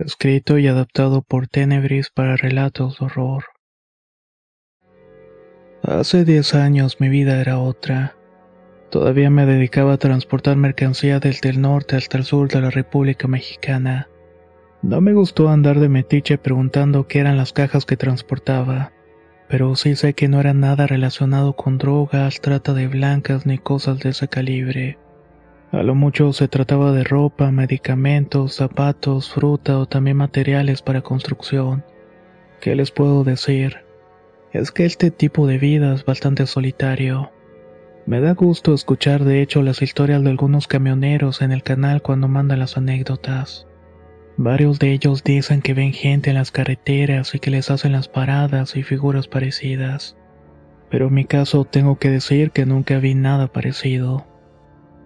Escrito y adaptado por Tenebris para relatos de horror. Hace 10 años mi vida era otra. Todavía me dedicaba a transportar mercancía desde el norte hasta el sur de la República Mexicana. No me gustó andar de metiche preguntando qué eran las cajas que transportaba, pero sí sé que no era nada relacionado con drogas, trata de blancas ni cosas de ese calibre. A lo mucho se trataba de ropa, medicamentos, zapatos, fruta o también materiales para construcción. ¿Qué les puedo decir? Es que este tipo de vida es bastante solitario. Me da gusto escuchar de hecho las historias de algunos camioneros en el canal cuando mandan las anécdotas. Varios de ellos dicen que ven gente en las carreteras y que les hacen las paradas y figuras parecidas. Pero en mi caso tengo que decir que nunca vi nada parecido.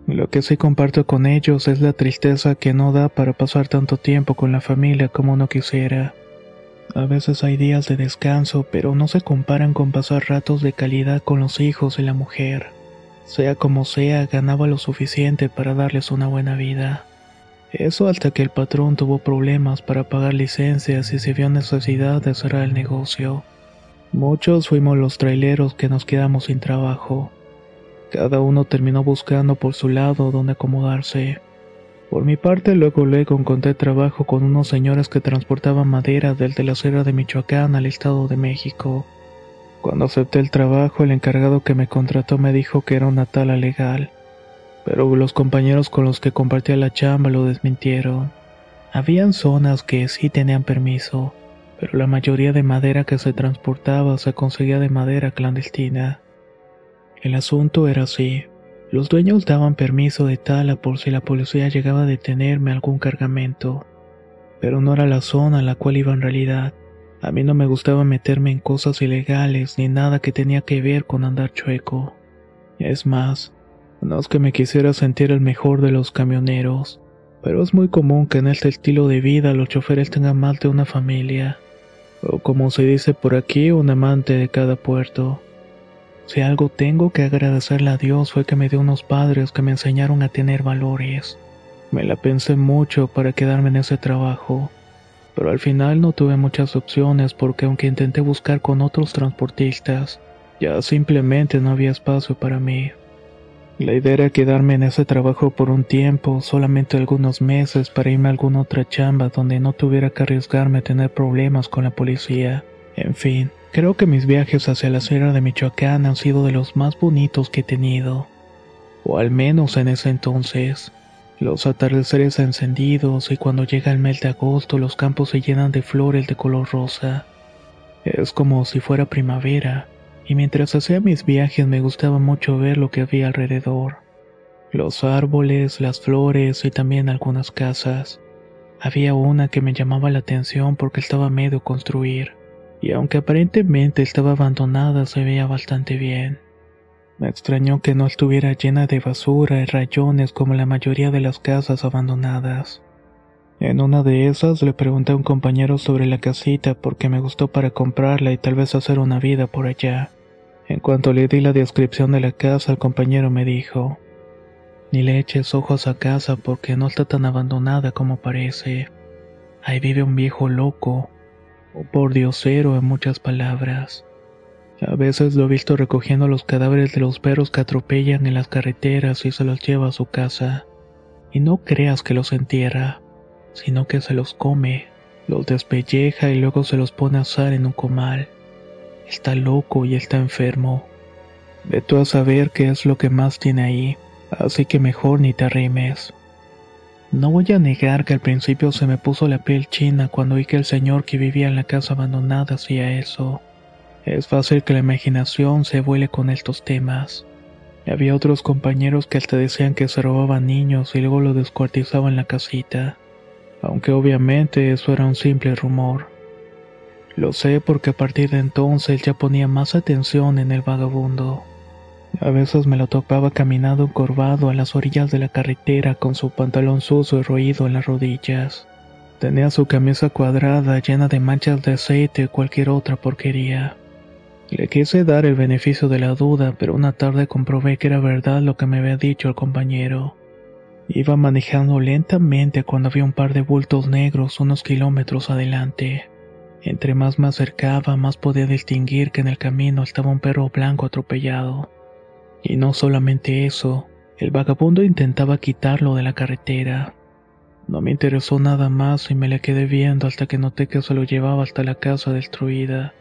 Lo que sí comparto con ellos es la tristeza que no da para pasar tanto tiempo con la familia como uno quisiera. A veces hay días de descanso, pero no se comparan con pasar ratos de calidad con los hijos y la mujer. Sea como sea, ganaba lo suficiente para darles una buena vida. Eso hasta que el patrón tuvo problemas para pagar licencias y se vio necesidad de cerrar el negocio. Muchos fuimos los traileros que nos quedamos sin trabajo. Cada uno terminó buscando por su lado donde acomodarse. Por mi parte, luego luego encontré trabajo con unos señores que transportaban madera desde la Sierra de Michoacán al Estado de México. Cuando acepté el trabajo, el encargado que me contrató me dijo que era una tala legal, pero los compañeros con los que compartía la chamba lo desmintieron. Habían zonas que sí tenían permiso, pero la mayoría de madera que se transportaba se conseguía de madera clandestina. El asunto era así. Los dueños daban permiso de tala por si la policía llegaba a detenerme algún cargamento. Pero no era la zona a la cual iba en realidad. A mí no me gustaba meterme en cosas ilegales ni nada que tenía que ver con andar chueco. Es más, no es que me quisiera sentir el mejor de los camioneros, pero es muy común que en este estilo de vida los choferes tengan más de una familia, o como se dice por aquí, un amante de cada puerto. Si algo tengo que agradecerle a Dios fue que me dio unos padres que me enseñaron a tener valores. Me la pensé mucho para quedarme en ese trabajo, pero al final no tuve muchas opciones porque aunque intenté buscar con otros transportistas, ya simplemente no había espacio para mí. La idea era quedarme en ese trabajo por un tiempo, solamente algunos meses para irme a alguna otra chamba donde no tuviera que arriesgarme a tener problemas con la policía. En fin, Creo que mis viajes hacia la Sierra de Michoacán han sido de los más bonitos que he tenido. O al menos en ese entonces. Los atardeceres encendidos y cuando llega el mes de agosto los campos se llenan de flores de color rosa. Es como si fuera primavera, y mientras hacía mis viajes me gustaba mucho ver lo que había alrededor. Los árboles, las flores y también algunas casas. Había una que me llamaba la atención porque estaba medio construir y aunque aparentemente estaba abandonada se veía bastante bien. Me extrañó que no estuviera llena de basura y rayones como la mayoría de las casas abandonadas. En una de esas le pregunté a un compañero sobre la casita porque me gustó para comprarla y tal vez hacer una vida por allá. En cuanto le di la descripción de la casa, el compañero me dijo, ni le eches ojos a casa porque no está tan abandonada como parece. Ahí vive un viejo loco, por diosero en muchas palabras. A veces lo he visto recogiendo los cadáveres de los perros que atropellan en las carreteras y se los lleva a su casa. Y no creas que los entierra, sino que se los come, los despelleja y luego se los pone a asar en un comal. Está loco y está enfermo. Ve tú a saber qué es lo que más tiene ahí, así que mejor ni te arrimes. No voy a negar que al principio se me puso la piel china cuando vi que el señor que vivía en la casa abandonada hacía eso. Es fácil que la imaginación se vuele con estos temas. Había otros compañeros que hasta decían que se robaban niños y luego lo descuartizaban en la casita, aunque obviamente eso era un simple rumor. Lo sé porque a partir de entonces ya ponía más atención en el vagabundo. A veces me lo topaba caminando encorvado a las orillas de la carretera con su pantalón sucio y roído en las rodillas. Tenía su camisa cuadrada llena de manchas de aceite o cualquier otra porquería. Le quise dar el beneficio de la duda, pero una tarde comprobé que era verdad lo que me había dicho el compañero. Iba manejando lentamente cuando vi un par de bultos negros unos kilómetros adelante. Entre más me acercaba, más podía distinguir que en el camino estaba un perro blanco atropellado. Y no solamente eso, el vagabundo intentaba quitarlo de la carretera. No me interesó nada más y me le quedé viendo hasta que noté que se lo llevaba hasta la casa destruida.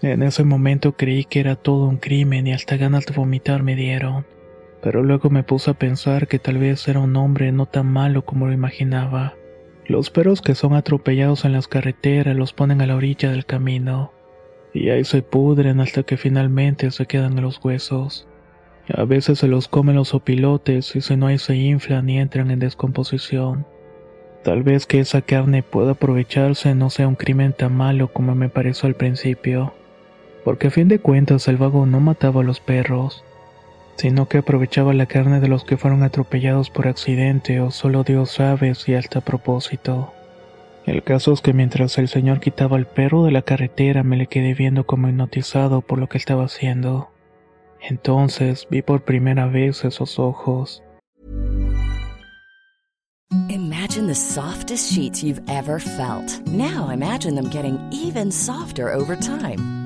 En ese momento creí que era todo un crimen y hasta ganas de vomitar me dieron. Pero luego me puse a pensar que tal vez era un hombre no tan malo como lo imaginaba. Los perros que son atropellados en las carreteras los ponen a la orilla del camino. Y ahí se pudren hasta que finalmente se quedan en los huesos. A veces se los comen los opilotes y si no hay se inflan y entran en descomposición. Tal vez que esa carne pueda aprovecharse no sea un crimen tan malo como me pareció al principio, porque a fin de cuentas el vago no mataba a los perros, sino que aprovechaba la carne de los que fueron atropellados por accidente o solo Dios sabe si hasta a propósito. El caso es que mientras el señor quitaba el perro de la carretera me le quedé viendo como hipnotizado por lo que estaba haciendo. Entonces vi por primera vez esos ojos. Imagine the softest sheets you've ever felt. Now imagine them getting even softer over time.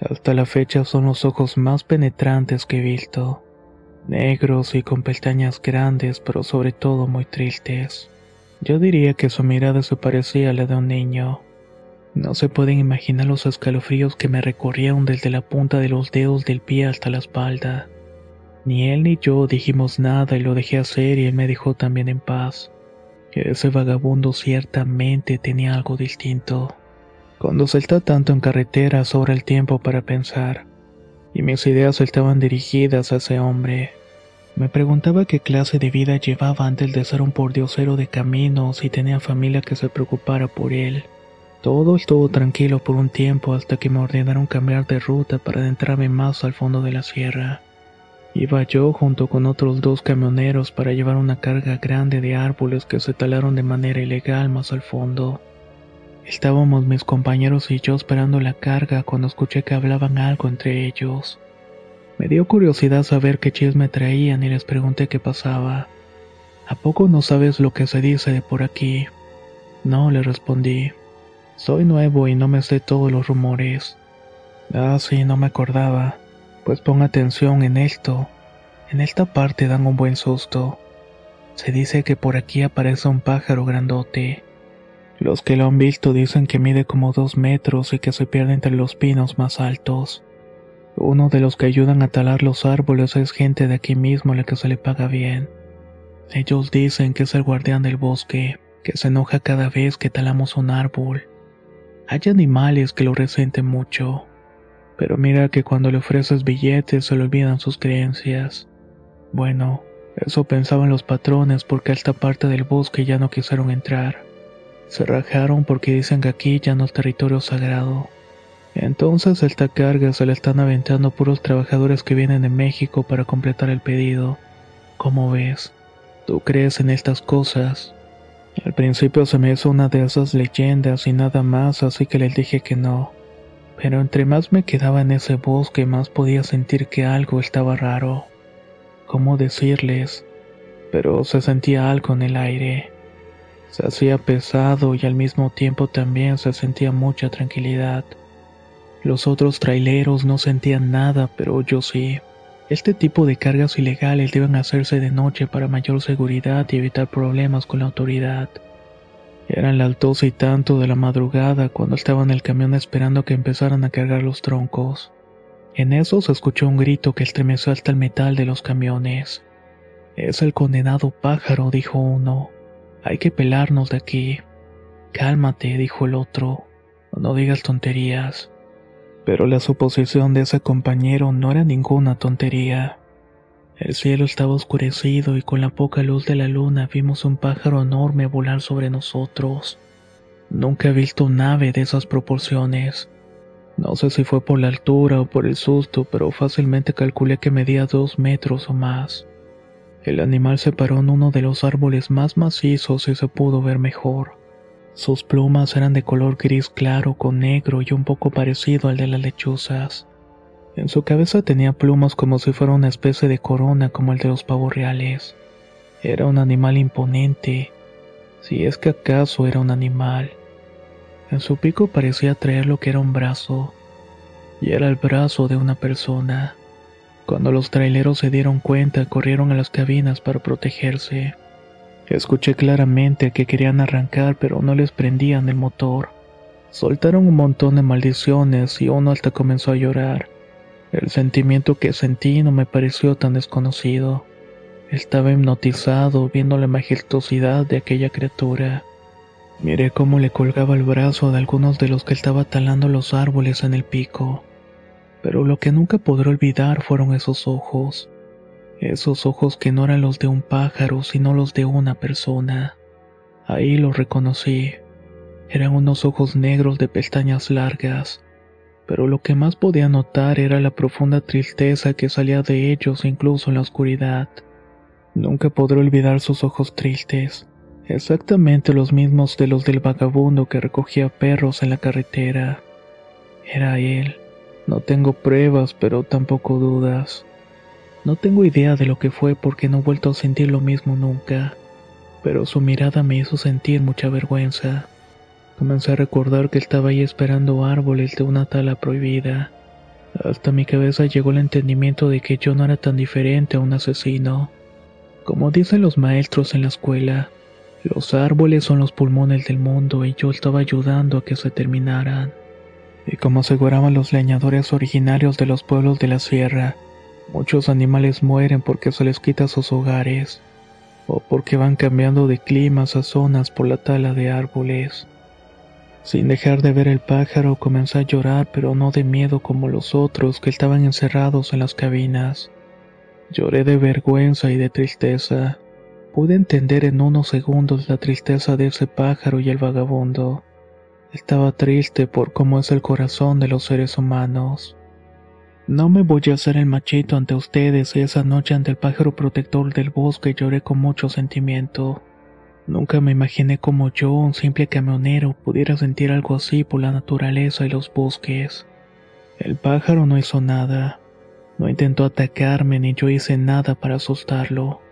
Hasta la fecha son los ojos más penetrantes que he visto. Negros y con pestañas grandes, pero sobre todo muy tristes. Yo diría que su mirada se parecía a la de un niño. No se pueden imaginar los escalofríos que me recorrieron desde la punta de los dedos del pie hasta la espalda. Ni él ni yo dijimos nada y lo dejé hacer y él me dejó también en paz. Ese vagabundo ciertamente tenía algo distinto. Cuando se está tanto en carretera sobra el tiempo para pensar, y mis ideas estaban dirigidas a ese hombre. Me preguntaba qué clase de vida llevaba antes de ser un pordiosero de caminos y tenía familia que se preocupara por él. Todo estuvo tranquilo por un tiempo hasta que me ordenaron cambiar de ruta para adentrarme más al fondo de la sierra. Iba yo junto con otros dos camioneros para llevar una carga grande de árboles que se talaron de manera ilegal más al fondo. Estábamos mis compañeros y yo esperando la carga cuando escuché que hablaban algo entre ellos. Me dio curiosidad saber qué chisme traían y les pregunté qué pasaba. ¿A poco no sabes lo que se dice de por aquí? No, le respondí. Soy nuevo y no me sé todos los rumores. Ah, sí, no me acordaba. Pues pon atención en esto. En esta parte dan un buen susto. Se dice que por aquí aparece un pájaro grandote. Los que lo han visto dicen que mide como dos metros y que se pierde entre los pinos más altos. Uno de los que ayudan a talar los árboles es gente de aquí mismo a la que se le paga bien. Ellos dicen que es el guardián del bosque, que se enoja cada vez que talamos un árbol. Hay animales que lo resienten mucho, pero mira que cuando le ofreces billetes se le olvidan sus creencias. Bueno, eso pensaban los patrones porque a esta parte del bosque ya no quisieron entrar. Se rajaron porque dicen que aquí ya no es territorio sagrado. Entonces esta carga se la están aventando puros trabajadores que vienen de México para completar el pedido. ¿Cómo ves? ¿Tú crees en estas cosas? Al principio se me hizo una de esas leyendas y nada más, así que les dije que no. pero entre más me quedaba en ese bosque más podía sentir que algo estaba raro. ¿Cómo decirles? Pero se sentía algo en el aire. Se hacía pesado y al mismo tiempo también se sentía mucha tranquilidad. Los otros traileros no sentían nada, pero yo sí. Este tipo de cargas ilegales deben hacerse de noche para mayor seguridad y evitar problemas con la autoridad. Eran las doce y tanto de la madrugada cuando estaba en el camión esperando que empezaran a cargar los troncos. En eso se escuchó un grito que estremeció hasta el metal de los camiones. Es el condenado pájaro, dijo uno. Hay que pelarnos de aquí. Cálmate, dijo el otro. No digas tonterías. Pero la suposición de ese compañero no era ninguna tontería. El cielo estaba oscurecido y con la poca luz de la luna vimos un pájaro enorme volar sobre nosotros. Nunca he visto un ave de esas proporciones. No sé si fue por la altura o por el susto, pero fácilmente calculé que medía dos metros o más. El animal se paró en uno de los árboles más macizos y se pudo ver mejor. Sus plumas eran de color gris claro con negro y un poco parecido al de las lechuzas. En su cabeza tenía plumas como si fuera una especie de corona como el de los pavos reales. Era un animal imponente, si es que acaso era un animal. En su pico parecía traer lo que era un brazo, y era el brazo de una persona. Cuando los traileros se dieron cuenta, corrieron a las cabinas para protegerse. Escuché claramente que querían arrancar, pero no les prendían el motor. Soltaron un montón de maldiciones y uno hasta comenzó a llorar. El sentimiento que sentí no me pareció tan desconocido. Estaba hipnotizado viendo la majestuosidad de aquella criatura. Miré cómo le colgaba el brazo de algunos de los que estaba talando los árboles en el pico. Pero lo que nunca podré olvidar fueron esos ojos. Esos ojos que no eran los de un pájaro, sino los de una persona. Ahí los reconocí. Eran unos ojos negros de pestañas largas pero lo que más podía notar era la profunda tristeza que salía de ellos incluso en la oscuridad. Nunca podré olvidar sus ojos tristes, exactamente los mismos de los del vagabundo que recogía perros en la carretera. Era él. No tengo pruebas, pero tampoco dudas. No tengo idea de lo que fue porque no he vuelto a sentir lo mismo nunca, pero su mirada me hizo sentir mucha vergüenza. Comencé a recordar que estaba ahí esperando árboles de una tala prohibida. Hasta mi cabeza llegó el entendimiento de que yo no era tan diferente a un asesino. Como dicen los maestros en la escuela, los árboles son los pulmones del mundo y yo estaba ayudando a que se terminaran. Y como aseguraban los leñadores originarios de los pueblos de la sierra, muchos animales mueren porque se les quita sus hogares, o porque van cambiando de climas a zonas por la tala de árboles. Sin dejar de ver el pájaro, comencé a llorar, pero no de miedo como los otros que estaban encerrados en las cabinas. Lloré de vergüenza y de tristeza. Pude entender en unos segundos la tristeza de ese pájaro y el vagabundo. Estaba triste por cómo es el corazón de los seres humanos. No me voy a hacer el machito ante ustedes y esa noche ante el pájaro protector del bosque lloré con mucho sentimiento. Nunca me imaginé como yo, un simple camionero, pudiera sentir algo así por la naturaleza y los bosques. El pájaro no hizo nada. No intentó atacarme ni yo hice nada para asustarlo.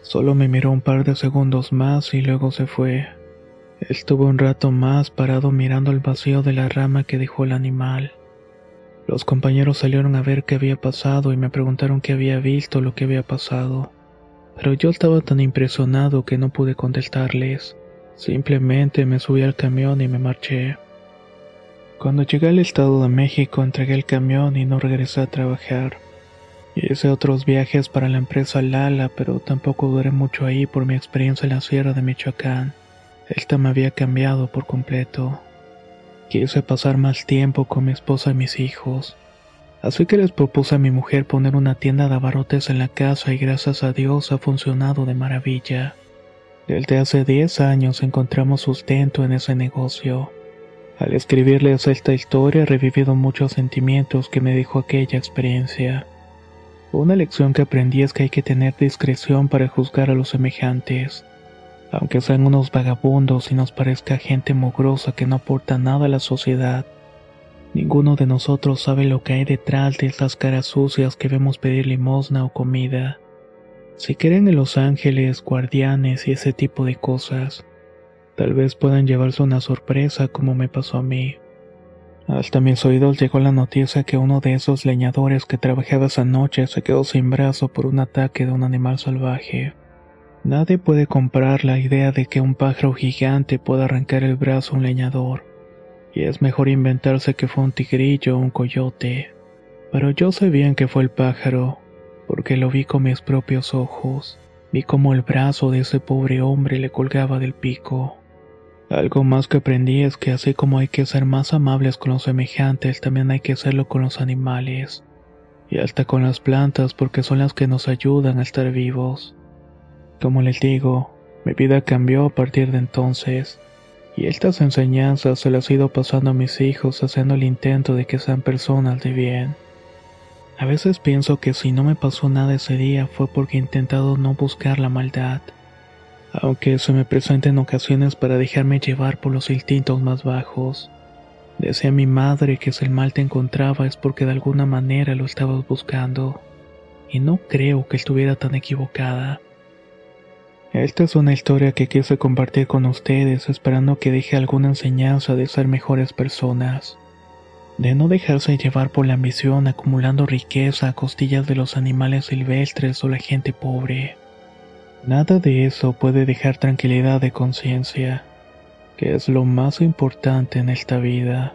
Solo me miró un par de segundos más y luego se fue. Estuve un rato más parado mirando el vacío de la rama que dejó el animal. Los compañeros salieron a ver qué había pasado y me preguntaron qué había visto lo que había pasado pero yo estaba tan impresionado que no pude contestarles. Simplemente me subí al camión y me marché. Cuando llegué al Estado de México entregué el camión y no regresé a trabajar. Hice otros viajes para la empresa Lala, pero tampoco duré mucho ahí por mi experiencia en la sierra de Michoacán. Esta me había cambiado por completo. Quise pasar más tiempo con mi esposa y mis hijos. Así que les propuse a mi mujer poner una tienda de abarrotes en la casa y gracias a Dios ha funcionado de maravilla. Desde hace 10 años encontramos sustento en ese negocio. Al escribirles esta historia he revivido muchos sentimientos que me dejó aquella experiencia. Una lección que aprendí es que hay que tener discreción para juzgar a los semejantes. Aunque sean unos vagabundos y nos parezca gente mugrosa que no aporta nada a la sociedad, Ninguno de nosotros sabe lo que hay detrás de estas caras sucias que vemos pedir limosna o comida. Si creen en los ángeles, guardianes y ese tipo de cosas, tal vez puedan llevarse una sorpresa como me pasó a mí. Hasta mis oídos llegó la noticia que uno de esos leñadores que trabajaba esa noche se quedó sin brazo por un ataque de un animal salvaje. Nadie puede comprar la idea de que un pájaro gigante pueda arrancar el brazo a un leñador, y es mejor inventarse que fue un tigrillo o un coyote. Pero yo sé bien que fue el pájaro, porque lo vi con mis propios ojos, vi cómo el brazo de ese pobre hombre le colgaba del pico. Algo más que aprendí es que así como hay que ser más amables con los semejantes, también hay que serlo con los animales, y hasta con las plantas porque son las que nos ayudan a estar vivos. Como les digo, mi vida cambió a partir de entonces, y estas enseñanzas se las he ido pasando a mis hijos haciendo el intento de que sean personas de bien. A veces pienso que si no me pasó nada ese día fue porque he intentado no buscar la maldad, aunque se me presenta en ocasiones para dejarme llevar por los instintos más bajos. Decía mi madre que si el mal te encontraba es porque de alguna manera lo estabas buscando, y no creo que estuviera tan equivocada. Esta es una historia que quise compartir con ustedes esperando que deje alguna enseñanza de ser mejores personas. De no dejarse llevar por la ambición acumulando riqueza a costillas de los animales silvestres o la gente pobre. Nada de eso puede dejar tranquilidad de conciencia, que es lo más importante en esta vida.